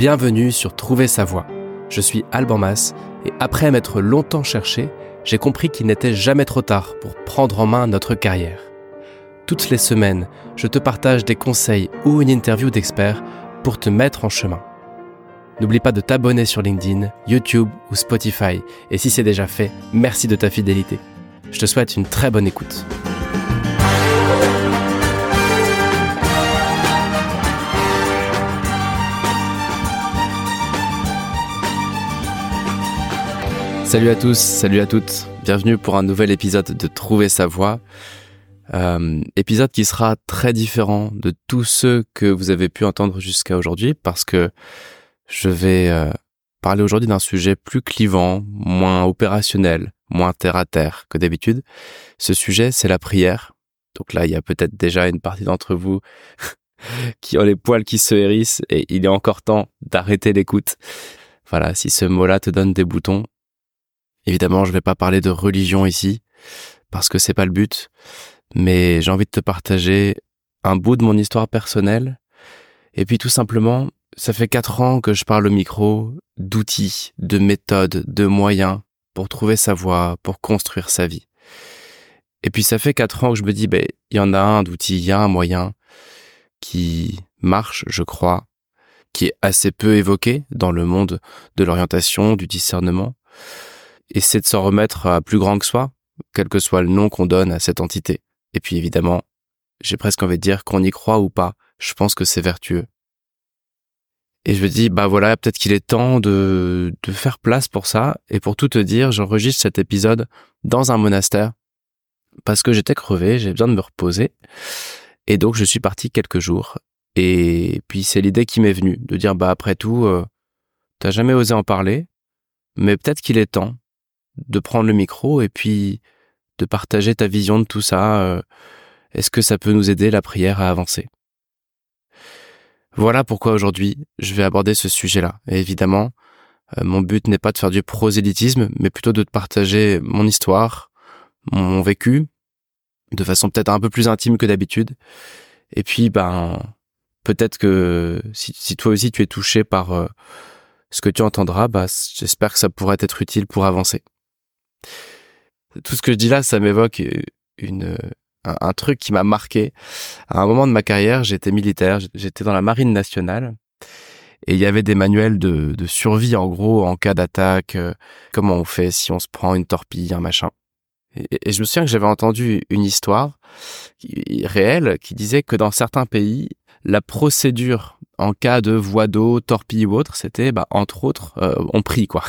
Bienvenue sur Trouver sa voie. Je suis Alban Mas et après m'être longtemps cherché, j'ai compris qu'il n'était jamais trop tard pour prendre en main notre carrière. Toutes les semaines, je te partage des conseils ou une interview d'experts pour te mettre en chemin. N'oublie pas de t'abonner sur LinkedIn, YouTube ou Spotify et si c'est déjà fait, merci de ta fidélité. Je te souhaite une très bonne écoute. Salut à tous, salut à toutes, bienvenue pour un nouvel épisode de Trouver sa voix. Euh, épisode qui sera très différent de tous ceux que vous avez pu entendre jusqu'à aujourd'hui parce que je vais euh, parler aujourd'hui d'un sujet plus clivant, moins opérationnel, moins terre à terre que d'habitude. Ce sujet, c'est la prière. Donc là, il y a peut-être déjà une partie d'entre vous qui ont les poils qui se hérissent et il est encore temps d'arrêter l'écoute. Voilà, si ce mot-là te donne des boutons, Évidemment, je vais pas parler de religion ici, parce que c'est pas le but, mais j'ai envie de te partager un bout de mon histoire personnelle. Et puis tout simplement, ça fait quatre ans que je parle au micro d'outils, de méthodes, de moyens pour trouver sa voie, pour construire sa vie. Et puis ça fait quatre ans que je me dis, ben, il y en a un d'outils, il y a un moyen qui marche, je crois, qui est assez peu évoqué dans le monde de l'orientation, du discernement et c'est de s'en remettre à plus grand que soi, quel que soit le nom qu'on donne à cette entité. Et puis évidemment, j'ai presque envie de dire qu'on y croit ou pas, je pense que c'est vertueux. Et je me dis, bah voilà, peut-être qu'il est temps de, de faire place pour ça. Et pour tout te dire, j'enregistre cet épisode dans un monastère parce que j'étais crevé, j'ai besoin de me reposer. Et donc je suis parti quelques jours. Et puis c'est l'idée qui m'est venue de dire, bah après tout, euh, t'as jamais osé en parler, mais peut-être qu'il est temps de prendre le micro et puis de partager ta vision de tout ça. Euh, est-ce que ça peut nous aider, la prière, à avancer? Voilà pourquoi aujourd'hui, je vais aborder ce sujet-là. Et évidemment, euh, mon but n'est pas de faire du prosélytisme, mais plutôt de te partager mon histoire, mon vécu, de façon peut-être un peu plus intime que d'habitude. Et puis, ben, peut-être que si, toi aussi tu es touché par euh, ce que tu entendras, bah, j'espère que ça pourrait être utile pour avancer. Tout ce que je dis là, ça m'évoque une, un, truc qui m'a marqué. À un moment de ma carrière, j'étais militaire, j'étais dans la marine nationale. Et il y avait des manuels de, de survie, en gros, en cas d'attaque, euh, comment on fait si on se prend une torpille, un machin. Et, je me souviens que j'avais entendu une histoire réelle qui disait que dans certains pays, la procédure en cas de voie d'eau, torpille ou autre, c'était, bah, entre autres, euh, on prie, quoi.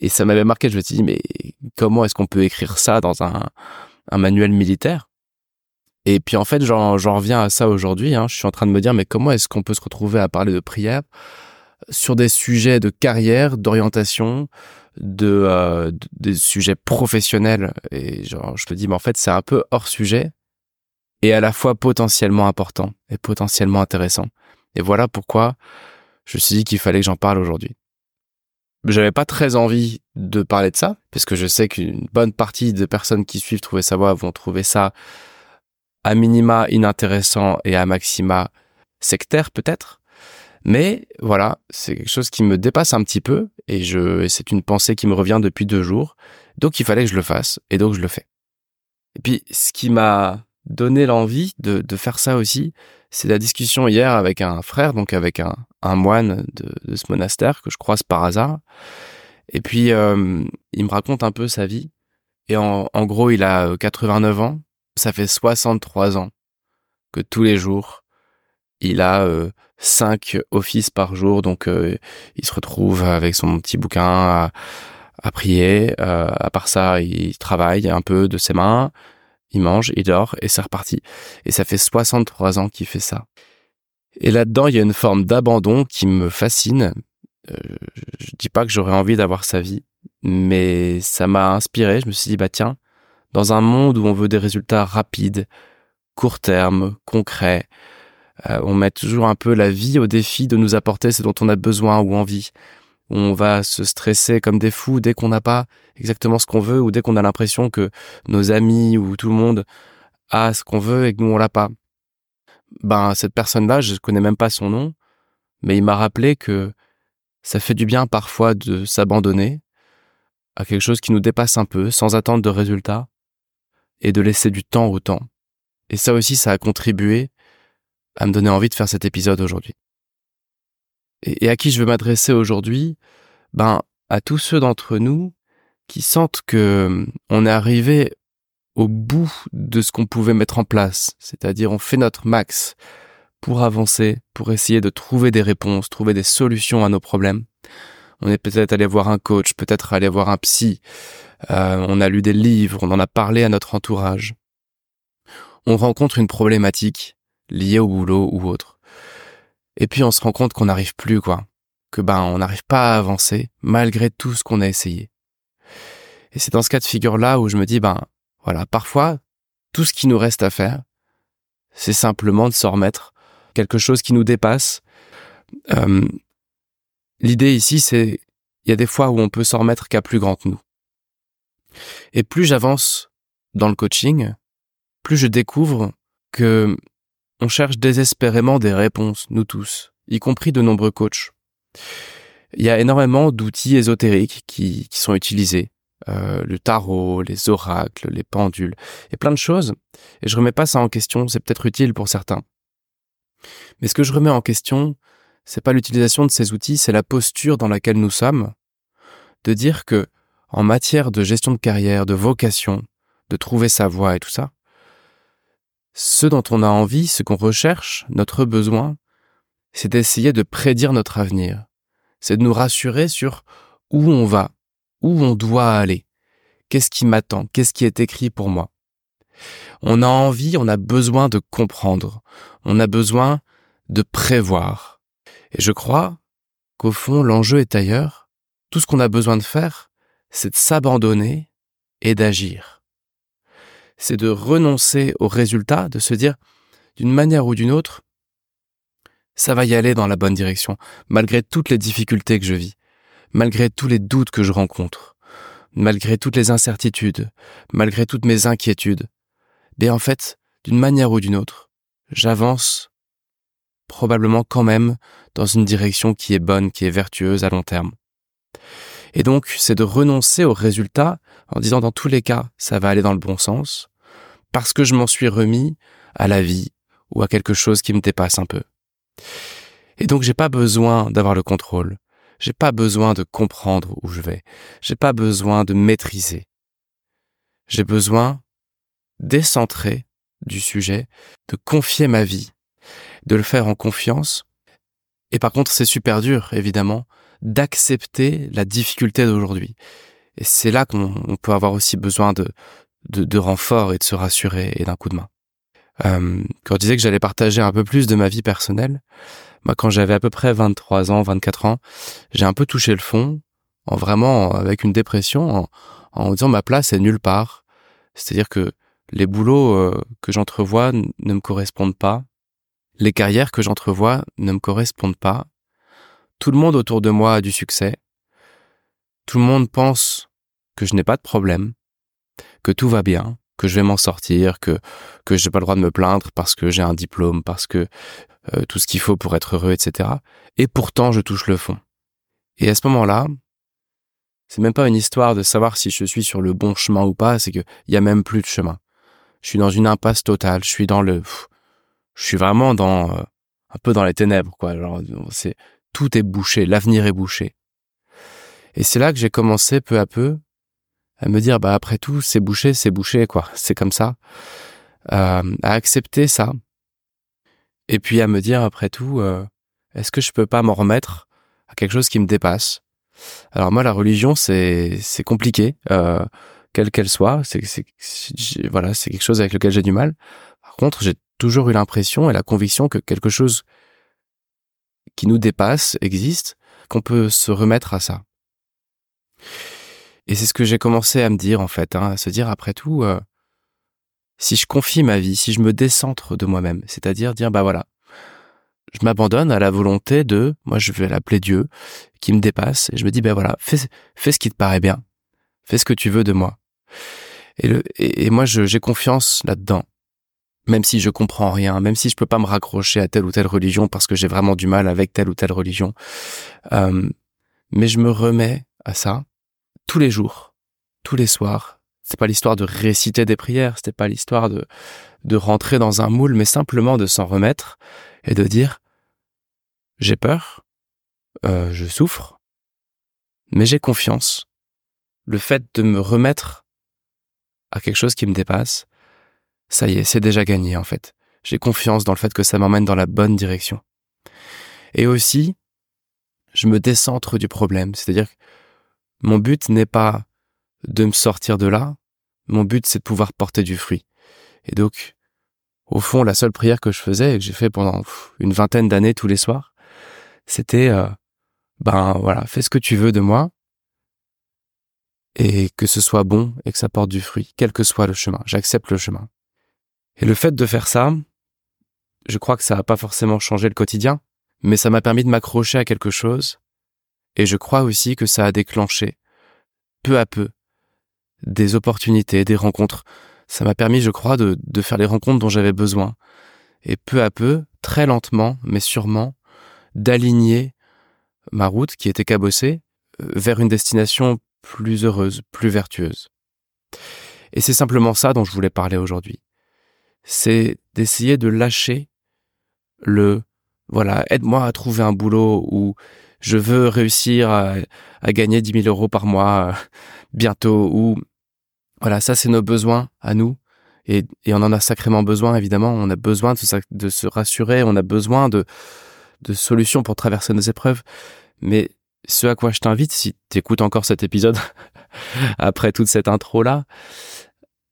Et ça m'avait marqué, je me suis dit, mais comment est-ce qu'on peut écrire ça dans un, un manuel militaire? Et puis en fait, j'en reviens à ça aujourd'hui. Hein. Je suis en train de me dire, mais comment est-ce qu'on peut se retrouver à parler de prière sur des sujets de carrière, d'orientation, de, euh, des sujets professionnels? Et genre, je me dis, mais en fait, c'est un peu hors sujet et à la fois potentiellement important et potentiellement intéressant. Et voilà pourquoi je me suis dit qu'il fallait que j'en parle aujourd'hui j'avais pas très envie de parler de ça, parce que je sais qu'une bonne partie des personnes qui suivent Trouver sa voix vont trouver ça à minima inintéressant et à maxima sectaire peut-être. Mais voilà, c'est quelque chose qui me dépasse un petit peu et je, c'est une pensée qui me revient depuis deux jours. Donc il fallait que je le fasse et donc je le fais. Et puis ce qui m'a donné l'envie de, de faire ça aussi, c'est la discussion hier avec un frère, donc avec un, un moine de, de, ce monastère que je croise par hasard. Et puis, euh, il me raconte un peu sa vie. Et en, en, gros, il a 89 ans. Ça fait 63 ans que tous les jours, il a euh, 5 offices par jour. Donc, euh, il se retrouve avec son petit bouquin à, à prier. Euh, à part ça, il travaille un peu de ses mains il mange, il dort et c'est reparti. Et ça fait 63 ans qu'il fait ça. Et là-dedans, il y a une forme d'abandon qui me fascine. Euh, je dis pas que j'aurais envie d'avoir sa vie, mais ça m'a inspiré. Je me suis dit, bah tiens, dans un monde où on veut des résultats rapides, court terme, concrets, euh, on met toujours un peu la vie au défi de nous apporter ce dont on a besoin ou envie on va se stresser comme des fous dès qu'on n'a pas exactement ce qu'on veut ou dès qu'on a l'impression que nos amis ou tout le monde a ce qu'on veut et que nous on l'a pas. Ben cette personne-là, je connais même pas son nom, mais il m'a rappelé que ça fait du bien parfois de s'abandonner à quelque chose qui nous dépasse un peu, sans attendre de résultats, et de laisser du temps au temps. Et ça aussi, ça a contribué à me donner envie de faire cet épisode aujourd'hui. Et, à qui je veux m'adresser aujourd'hui? Ben, à tous ceux d'entre nous qui sentent que hum, on est arrivé au bout de ce qu'on pouvait mettre en place, c'est-à-dire on fait notre max pour avancer, pour essayer de trouver des réponses, trouver des solutions à nos problèmes. On est peut-être allé voir un coach, peut-être allé voir un psy, euh, on a lu des livres, on en a parlé à notre entourage. On rencontre une problématique liée au boulot ou autre. Et puis on se rend compte qu'on n'arrive plus, quoi. Que ben, on n'arrive pas à avancer, malgré tout ce qu'on a essayé. Et c'est dans ce cas de figure-là où je me dis, ben, voilà, parfois, tout ce qui nous reste à faire, c'est simplement de s'en remettre, quelque chose qui nous dépasse. Euh, l'idée ici, c'est, il y a des fois où on peut s'en remettre qu'à plus grand que nous. Et plus j'avance dans le coaching, plus je découvre que on cherche désespérément des réponses, nous tous, y compris de nombreux coachs. Il y a énormément d'outils ésotériques qui, qui sont utilisés. Euh, le tarot, les oracles, les pendules, et plein de choses. Et je remets pas ça en question, c'est peut-être utile pour certains. Mais ce que je remets en question, c'est pas l'utilisation de ces outils, c'est la posture dans laquelle nous sommes, de dire que, en matière de gestion de carrière, de vocation, de trouver sa voie et tout ça, ce dont on a envie, ce qu'on recherche, notre besoin, c'est d'essayer de prédire notre avenir. C'est de nous rassurer sur où on va, où on doit aller. Qu'est-ce qui m'attend? Qu'est-ce qui est écrit pour moi? On a envie, on a besoin de comprendre. On a besoin de prévoir. Et je crois qu'au fond, l'enjeu est ailleurs. Tout ce qu'on a besoin de faire, c'est de s'abandonner et d'agir c'est de renoncer au résultat, de se dire, d'une manière ou d'une autre, ça va y aller dans la bonne direction, malgré toutes les difficultés que je vis, malgré tous les doutes que je rencontre, malgré toutes les incertitudes, malgré toutes mes inquiétudes. Mais en fait, d'une manière ou d'une autre, j'avance probablement quand même dans une direction qui est bonne, qui est vertueuse à long terme. Et donc, c'est de renoncer au résultat en disant dans tous les cas, ça va aller dans le bon sens, parce que je m'en suis remis à la vie ou à quelque chose qui me dépasse un peu. Et donc j'ai pas besoin d'avoir le contrôle. J'ai pas besoin de comprendre où je vais. J'ai pas besoin de maîtriser. J'ai besoin décentrer du sujet, de confier ma vie, de le faire en confiance. Et par contre, c'est super dur, évidemment, d'accepter la difficulté d'aujourd'hui. Et c'est là qu'on peut avoir aussi besoin de, de, de renfort et de se rassurer et d'un coup de main. Euh, quand je disais que j'allais partager un peu plus de ma vie personnelle, moi quand j'avais à peu près 23 ans, 24 ans, j'ai un peu touché le fond, en vraiment avec une dépression, en, en disant ma place est nulle part. C'est-à-dire que les boulots euh, que j'entrevois ne me correspondent pas, les carrières que j'entrevois ne me correspondent pas. Tout le monde autour de moi a du succès. Tout le monde pense que je n'ai pas de problème que tout va bien, que je vais m'en sortir, que que j'ai pas le droit de me plaindre parce que j'ai un diplôme, parce que euh, tout ce qu'il faut pour être heureux, etc. Et pourtant, je touche le fond. Et à ce moment-là, c'est même pas une histoire de savoir si je suis sur le bon chemin ou pas, c'est que y a même plus de chemin. Je suis dans une impasse totale. Je suis dans le, je suis vraiment dans euh, un peu dans les ténèbres, quoi. Alors, c'est tout est bouché, l'avenir est bouché. Et c'est là que j'ai commencé peu à peu à me dire bah après tout c'est bouché c'est bouché quoi c'est comme ça euh, à accepter ça et puis à me dire après tout euh, est-ce que je peux pas m'en remettre à quelque chose qui me dépasse? Alors moi la religion c'est c'est compliqué euh, quelle qu'elle soit. C'est voilà c'est quelque chose avec lequel j'ai du mal. Par contre j'ai toujours eu l'impression et la conviction que quelque chose qui nous dépasse existe qu'on peut se remettre à ça. Et c'est ce que j'ai commencé à me dire en fait, hein, à se dire après tout, euh, si je confie ma vie, si je me décentre de moi-même, c'est-à-dire dire bah voilà, je m'abandonne à la volonté de, moi je vais l'appeler Dieu, qui me dépasse, et je me dis ben voilà, fais, fais ce qui te paraît bien, fais ce que tu veux de moi. Et, le, et, moi j'ai confiance là-dedans. même si je comprends rien, même si je peux pas me raccrocher à telle ou telle religion parce que j'ai vraiment du mal avec telle ou telle religion. Euh, mais je me remets à ça tous les jours, tous les soirs. C'est pas l'histoire de réciter des prières, c'était pas l'histoire de de rentrer dans un moule, mais simplement de s'en remettre et de dire j'ai peur, euh, je souffre, mais j'ai confiance. Le fait de me remettre à quelque chose qui me dépasse, ça y est, c'est déjà gagné en fait. J'ai confiance dans le fait que ça m'emmène dans la bonne direction. Et aussi, je me décentre du problème, c'est-à-dire que mon but n'est pas de me sortir de là, mon but c'est de pouvoir porter du fruit. Et donc, au fond, la seule prière que je faisais et que j'ai fait pendant une vingtaine d'années tous les soirs, c'était euh, ben voilà, fais ce que tu veux de moi et que ce soit bon et que ça porte du fruit, quel que soit le chemin. J'accepte le chemin. Et le fait de faire ça, je crois que ça n'a pas forcément changé le quotidien, mais ça m'a permis de m'accrocher à quelque chose, et je crois aussi que ça a déclenché, peu à peu, des opportunités, des rencontres. Ça m'a permis, je crois, de, de faire les rencontres dont j'avais besoin. Et peu à peu, très lentement, mais sûrement, d'aligner ma route qui était cabossée euh, vers une destination plus heureuse, plus vertueuse. Et c'est simplement ça dont je voulais parler aujourd'hui. C'est d'essayer de lâcher le voilà, aide-moi à trouver un boulot ou je veux réussir à, gagner 10 000 euros par mois euh, bientôt ou voilà, ça c'est nos besoins à nous et, et, on en a sacrément besoin évidemment. On a besoin de se, de se rassurer, on a besoin de, de solutions pour traverser nos épreuves. Mais ce à quoi je t'invite, si tu écoutes encore cet épisode après toute cette intro-là,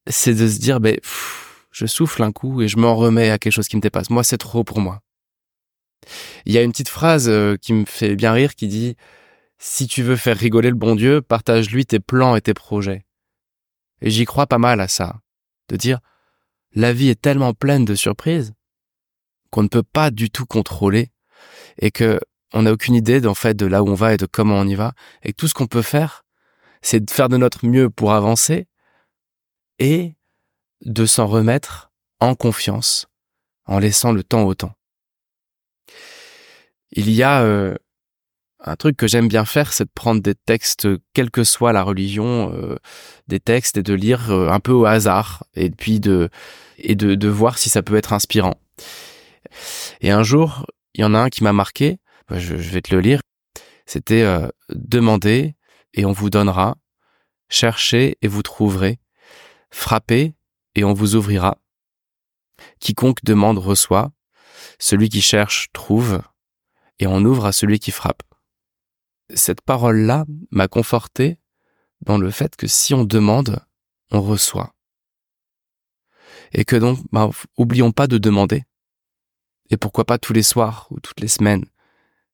c'est de se dire, ben, je souffle un coup et je m'en remets à quelque chose qui me dépasse. Moi, c'est trop pour moi. Il y a une petite phrase euh, qui me fait bien rire qui dit, si tu veux faire rigoler le bon Dieu, partage-lui tes plans et tes projets. Et j'y crois pas mal à ça. De dire, la vie est tellement pleine de surprises qu'on ne peut pas du tout contrôler et que on n'a aucune idée d'en fait de là où on va et de comment on y va. Et tout ce qu'on peut faire, c'est de faire de notre mieux pour avancer et de s'en remettre en confiance, en laissant le temps au temps. Il y a euh, un truc que j'aime bien faire, c'est de prendre des textes, quelle que soit la religion, euh, des textes et de lire euh, un peu au hasard et puis de et de, voir si ça peut être inspirant. Et un jour, il y en a un qui m'a marqué je, vais te le lire. C'était euh, demandez et on vous donnera, cherchez et vous trouverez, frappez et on vous ouvrira. Quiconque demande reçoit, celui qui cherche trouve, et on ouvre à celui qui frappe. Cette parole-là m'a conforté dans le fait que si on demande, on reçoit. Et que donc, bah, oublions pas de demander. Et pourquoi pas tous les soirs ou toutes les semaines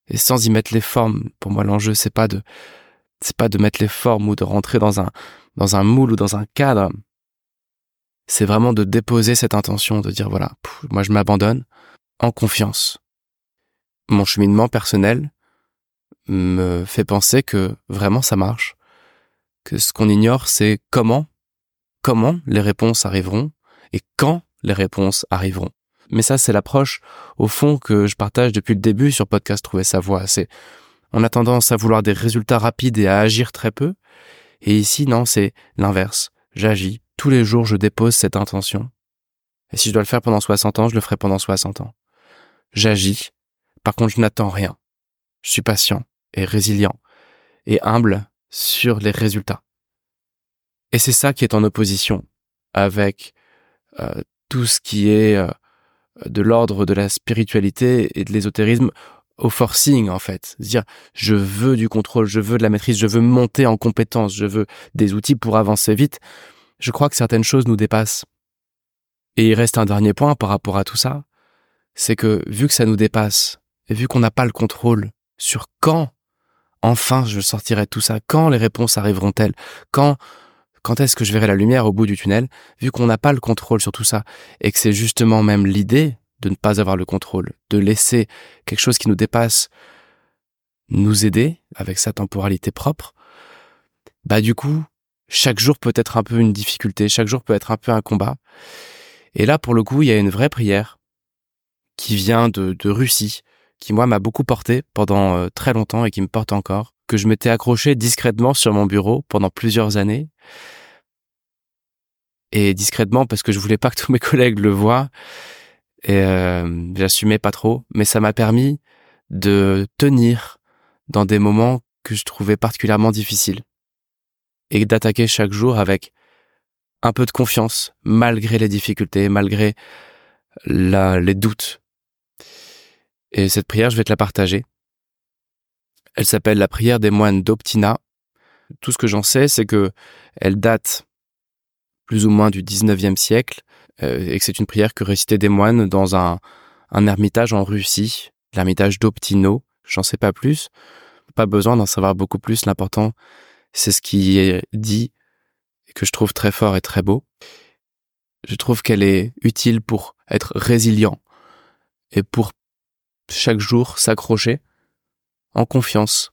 et sans y mettre les formes. Pour moi, l'enjeu, c'est pas de, c'est pas de mettre les formes ou de rentrer dans un, dans un moule ou dans un cadre. C'est vraiment de déposer cette intention, de dire voilà, moi je m'abandonne en confiance. Mon cheminement personnel me fait penser que vraiment ça marche, que ce qu'on ignore, c'est comment, comment les réponses arriveront et quand les réponses arriveront. Mais ça, c'est l'approche, au fond, que je partage depuis le début sur Podcast Trouver sa voix. C'est, on a tendance à vouloir des résultats rapides et à agir très peu. Et ici, non, c'est l'inverse. J'agis. Tous les jours, je dépose cette intention. Et si je dois le faire pendant 60 ans, je le ferai pendant 60 ans. J'agis. Par contre, je n'attends rien. Je suis patient et résilient et humble sur les résultats. Et c'est ça qui est en opposition avec euh, tout ce qui est euh, de l'ordre de la spiritualité et de l'ésotérisme au forcing en fait, dire je veux du contrôle, je veux de la maîtrise, je veux monter en compétence, je veux des outils pour avancer vite. Je crois que certaines choses nous dépassent. Et il reste un dernier point par rapport à tout ça, c'est que vu que ça nous dépasse et vu qu'on n'a pas le contrôle sur quand enfin je sortirai tout ça, quand les réponses arriveront-elles, quand quand est-ce que je verrai la lumière au bout du tunnel, vu qu'on n'a pas le contrôle sur tout ça, et que c'est justement même l'idée de ne pas avoir le contrôle, de laisser quelque chose qui nous dépasse nous aider avec sa temporalité propre, bah du coup, chaque jour peut être un peu une difficulté, chaque jour peut être un peu un combat. Et là, pour le coup, il y a une vraie prière qui vient de, de Russie, qui moi m'a beaucoup porté pendant euh, très longtemps et qui me porte encore, que je m'étais accroché discrètement sur mon bureau pendant plusieurs années. Et discrètement parce que je voulais pas que tous mes collègues le voient. Et euh, j'assumais pas trop, mais ça m'a permis de tenir dans des moments que je trouvais particulièrement difficiles et d'attaquer chaque jour avec un peu de confiance malgré les difficultés, malgré les doutes. Et cette prière, je vais te la partager. Elle s'appelle la prière des moines d'Optina. Tout ce que j'en sais, c'est que elle date plus ou moins du 19e siècle euh, et que c'est une prière que récitaient des moines dans un, un ermitage en Russie, l'ermitage d'Optino. J'en sais pas plus. Pas besoin d'en savoir beaucoup plus. L'important, c'est ce qui est dit et que je trouve très fort et très beau. Je trouve qu'elle est utile pour être résilient et pour chaque jour s'accrocher en confiance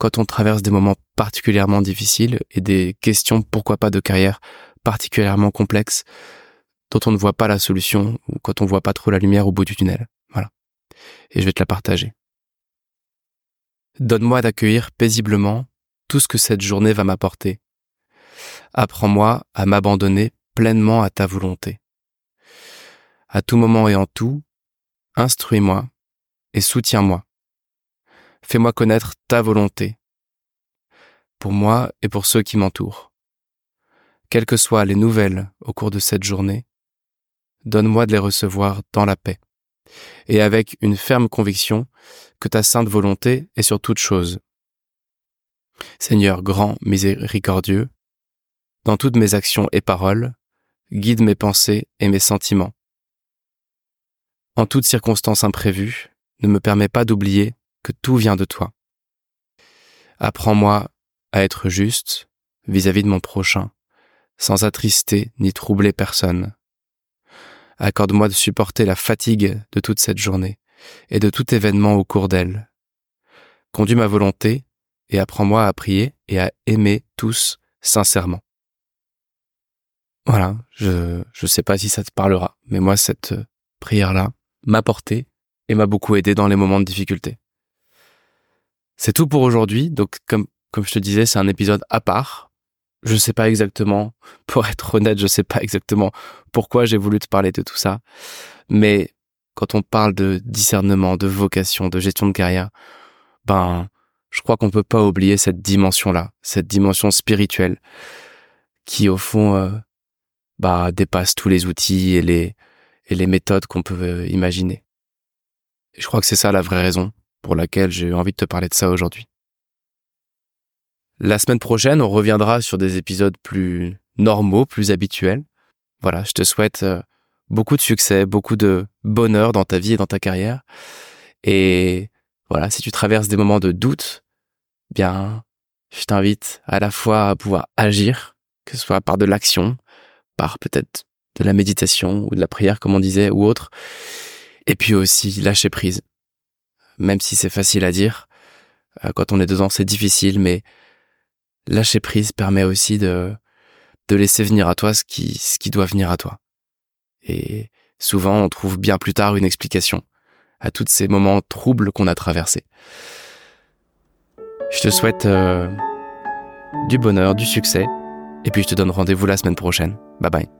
quand on traverse des moments particulièrement difficiles et des questions, pourquoi pas, de carrière particulièrement complexes dont on ne voit pas la solution ou quand on voit pas trop la lumière au bout du tunnel. Voilà. Et je vais te la partager. Donne-moi d'accueillir paisiblement tout ce que cette journée va m'apporter. Apprends-moi à m'abandonner pleinement à ta volonté. À tout moment et en tout, instruis-moi et soutiens-moi. Fais-moi connaître ta volonté, pour moi et pour ceux qui m'entourent. Quelles que soient les nouvelles au cours de cette journée, donne-moi de les recevoir dans la paix, et avec une ferme conviction que ta sainte volonté est sur toute chose. Seigneur grand, miséricordieux, dans toutes mes actions et paroles, guide mes pensées et mes sentiments. Toute circonstance imprévue, ne me permets pas d'oublier que tout vient de toi. Apprends-moi à être juste vis-à-vis de mon prochain, sans attrister ni troubler personne. Accorde-moi de supporter la fatigue de toute cette journée et de tout événement au cours d'elle. Conduis ma volonté et apprends-moi à prier et à aimer tous sincèrement. Voilà, je je sais pas si ça te parlera, mais moi cette prière là m'a porté et m'a beaucoup aidé dans les moments de difficulté. C'est tout pour aujourd'hui, donc comme comme je te disais, c'est un épisode à part. Je sais pas exactement, pour être honnête, je sais pas exactement pourquoi j'ai voulu te parler de tout ça, mais quand on parle de discernement, de vocation, de gestion de carrière, ben je crois qu'on peut pas oublier cette dimension-là, cette dimension spirituelle qui au fond euh, bah dépasse tous les outils et les et les méthodes qu'on peut euh, imaginer. Je crois que c'est ça la vraie raison pour laquelle j'ai eu envie de te parler de ça aujourd'hui. La semaine prochaine, on reviendra sur des épisodes plus normaux, plus habituels. Voilà, je te souhaite euh, beaucoup de succès, beaucoup de bonheur dans ta vie et dans ta carrière. Et voilà, si tu traverses des moments de doute, bien, je t'invite à la fois à pouvoir agir, que ce soit par de l'action, par peut-être de la méditation ou de la prière, comme on disait, ou autre. Et puis aussi lâcher prise. Même si c'est facile à dire, euh, quand on est dedans, c'est difficile, mais lâcher prise permet aussi de, de laisser venir à toi ce qui, ce qui doit venir à toi. Et souvent, on trouve bien plus tard une explication à tous ces moments troubles qu'on a traversés. Je te souhaite euh, du bonheur, du succès, et puis je te donne rendez-vous la semaine prochaine. Bye bye.